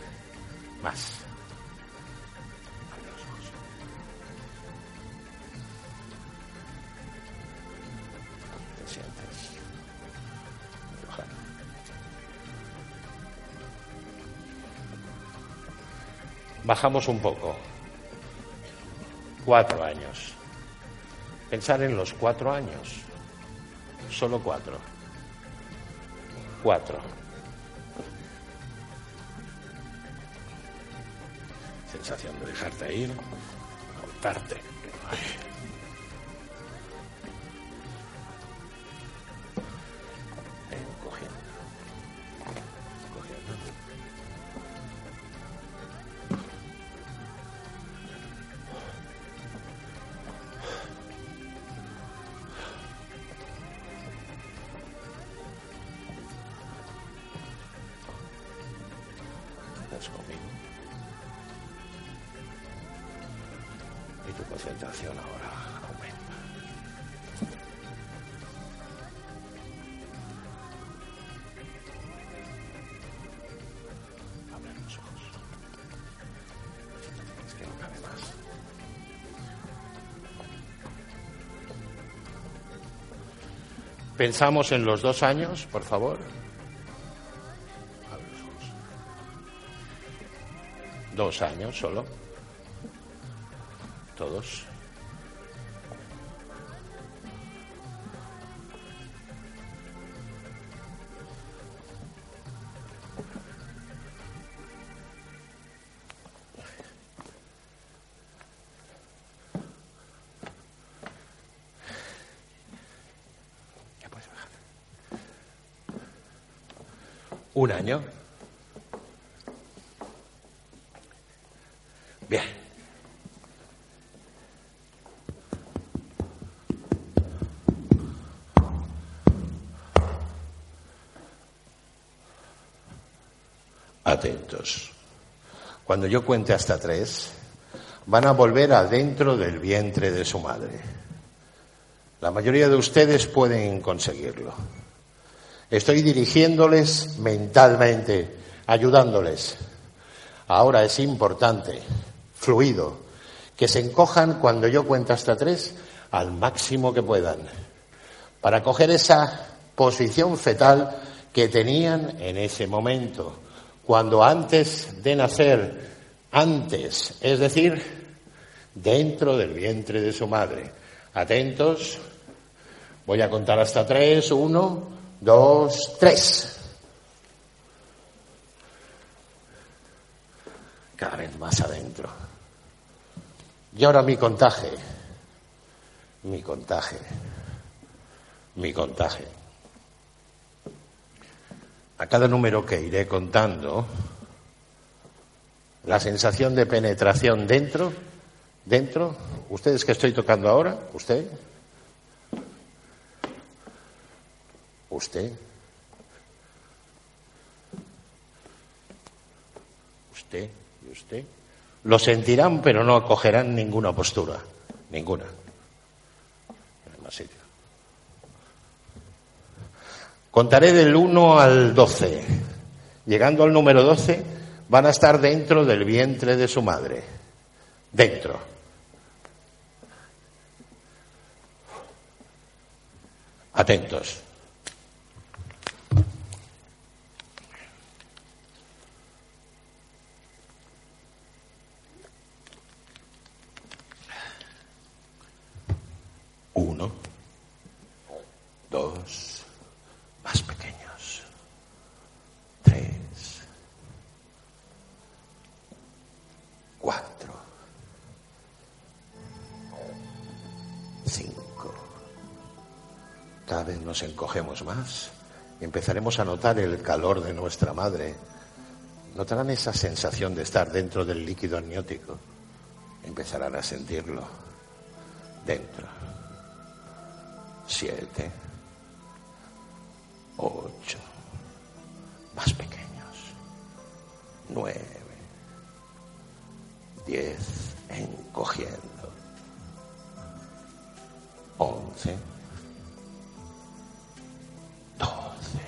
Más. Bajamos un poco. Cuatro años. Pensar en los cuatro años. Solo cuatro. Cuatro. Sensación de dejarte ir, soltarte. Pensamos en los dos años, por favor. Dos años solo. Un año. Bien. atentos. Cuando yo cuente hasta tres, van a volver adentro del vientre de su madre. La mayoría de ustedes pueden conseguirlo. Estoy dirigiéndoles mentalmente, ayudándoles. Ahora es importante, fluido, que se encojan cuando yo cuento hasta tres al máximo que puedan, para coger esa posición fetal que tenían en ese momento, cuando antes de nacer, antes, es decir, dentro del vientre de su madre. Atentos, voy a contar hasta tres, uno, dos, tres. Cada vez más adentro. Y ahora mi contaje, mi contaje, mi contaje. A cada número que iré contando, la sensación de penetración dentro, dentro, ustedes que estoy tocando ahora, usted, usted, usted y usted, lo sentirán pero no acogerán ninguna postura, ninguna. Contaré del 1 al 12. Llegando al número 12, van a estar dentro del vientre de su madre. Dentro. Atentos. Uno, dos, más pequeños, tres, cuatro, cinco. Cada vez nos encogemos más y empezaremos a notar el calor de nuestra madre. Notarán esa sensación de estar dentro del líquido amniótico. Empezarán a sentirlo dentro siete, ocho, más pequeños, nueve, diez, encogiendo, once, doce.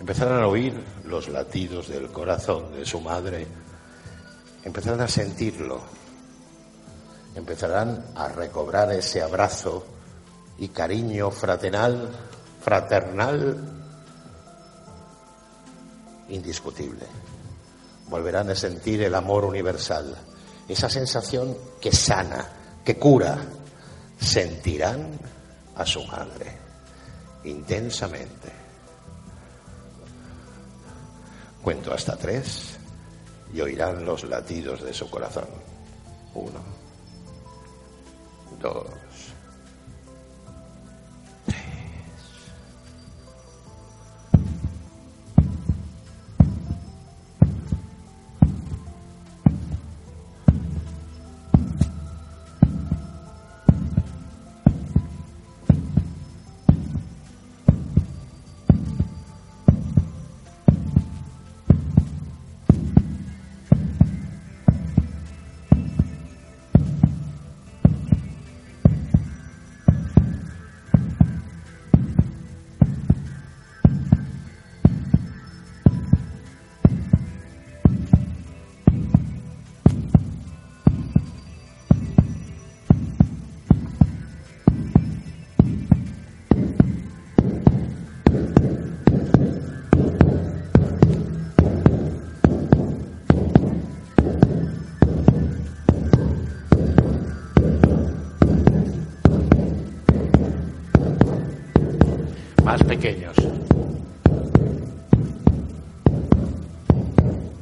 Empezarán a oír los latidos del corazón de su madre, empezarán a sentirlo empezarán a recobrar ese abrazo y cariño fraternal, fraternal, indiscutible. Volverán a sentir el amor universal, esa sensación que sana, que cura. Sentirán a su madre intensamente. Cuento hasta tres y oirán los latidos de su corazón. Uno dos,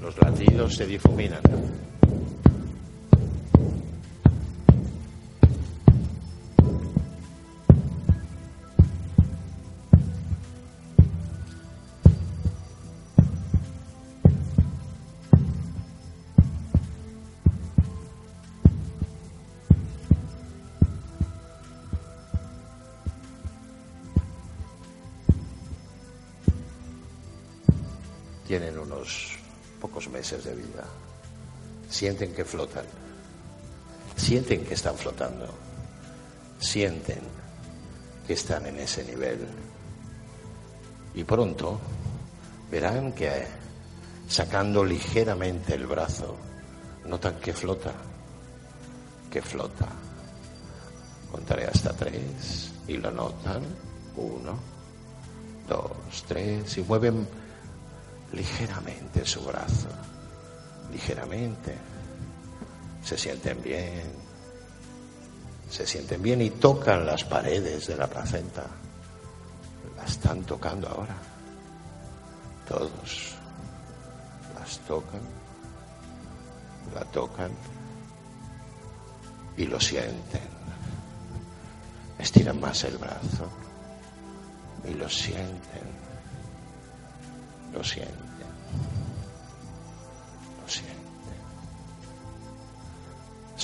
Los latidos se difuminan. Tienen unos pocos meses de vida. Sienten que flotan. Sienten que están flotando. Sienten que están en ese nivel. Y pronto verán que sacando ligeramente el brazo, notan que flota, que flota. Contaré hasta tres y lo notan. Uno, dos, tres y mueven ligeramente su brazo, ligeramente. Se sienten bien, se sienten bien y tocan las paredes de la placenta. La están tocando ahora. Todos las tocan, la tocan y lo sienten. Estiran más el brazo y lo sienten, lo sienten,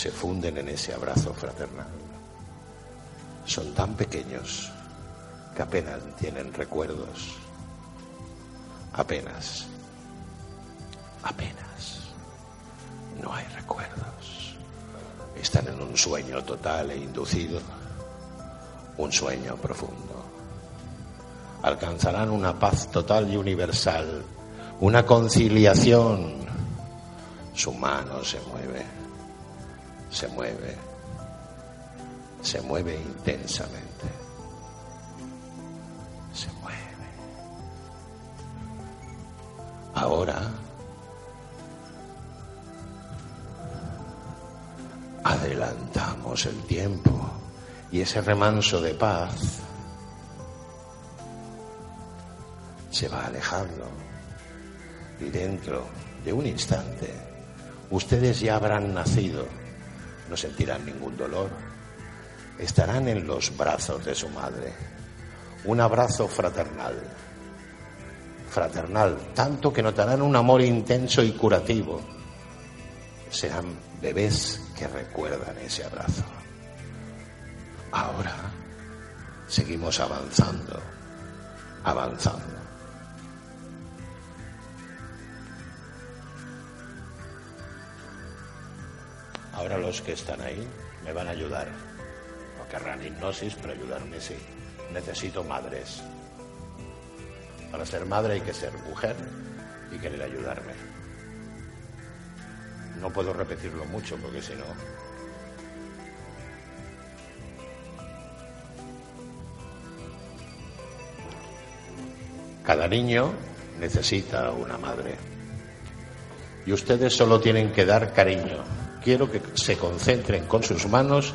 Se funden en ese abrazo fraternal. Son tan pequeños que apenas tienen recuerdos. Apenas, apenas. No hay recuerdos. Están en un sueño total e inducido un sueño profundo. Alcanzarán una paz total y universal, una conciliación. Su mano se mueve, se mueve, se mueve intensamente. Se mueve. Ahora adelantamos el tiempo y ese remanso de paz se va alejando y dentro de un instante ustedes ya habrán nacido, no sentirán ningún dolor, estarán en los brazos de su madre, un abrazo fraternal, fraternal, tanto que notarán un amor intenso y curativo, serán bebés que recuerdan ese abrazo. Ahora seguimos avanzando, avanzando. Ahora los que están ahí me van a ayudar. No querrán hipnosis, pero ayudarme sí. Necesito madres. Para ser madre hay que ser mujer y querer ayudarme. No puedo repetirlo mucho porque si no Cada niño necesita una madre. Y ustedes solo tienen que dar cariño. Quiero que se concentren con sus manos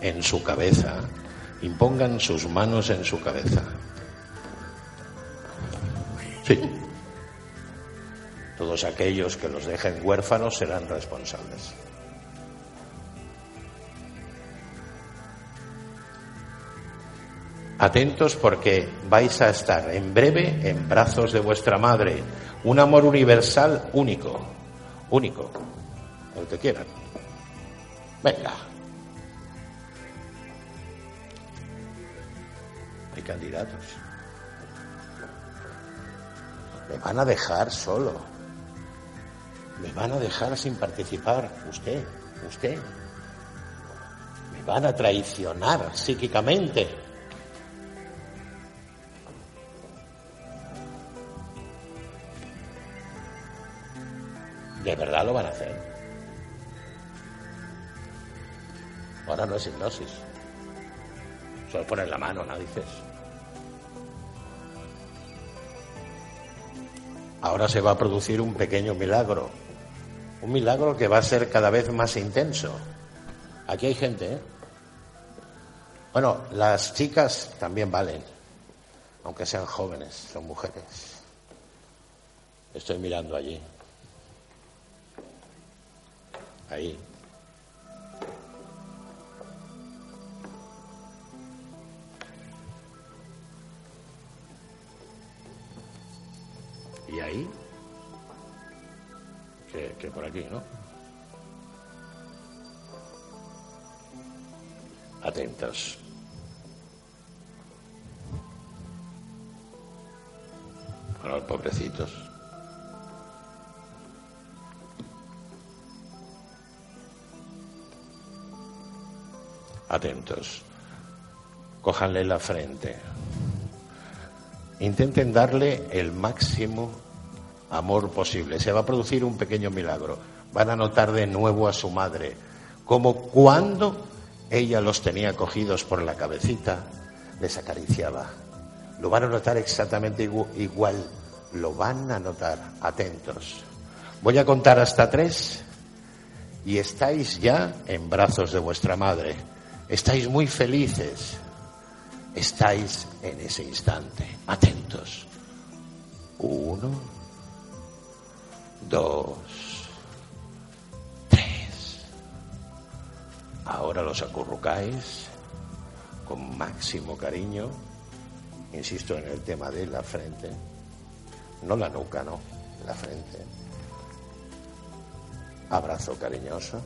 en su cabeza. Impongan sus manos en su cabeza. Sí. Todos aquellos que los dejen huérfanos serán responsables. Atentos porque vais a estar en breve en brazos de vuestra madre. Un amor universal único, único, el que quieran. Venga. Hay candidatos. Me van a dejar solo. Me van a dejar sin participar. Usted, usted. Me van a traicionar psíquicamente. de verdad lo van a hacer. Ahora no es hipnosis. Solo poner la mano, narices. Ahora se va a producir un pequeño milagro. Un milagro que va a ser cada vez más intenso. Aquí hay gente, ¿eh? Bueno, las chicas también valen, aunque sean jóvenes, son mujeres. Estoy mirando allí. Ahí. ahí que, por aquí, ¿no? Atentos. A los pobrecitos. Atentos. Cójanle la frente. Intenten darle el máximo amor posible. Se va a producir un pequeño milagro. Van a notar de nuevo a su madre, como cuando ella los tenía cogidos por la cabecita, les acariciaba. Lo van a notar exactamente igual. Lo van a notar. Atentos. Voy a contar hasta tres y estáis ya en brazos de vuestra madre. Estáis muy felices. Estáis en ese instante. Atentos. Uno, dos, tres. Ahora los acurrucáis con máximo cariño. Insisto en el tema de la frente. No la nuca, no. La frente abrazo cariñoso.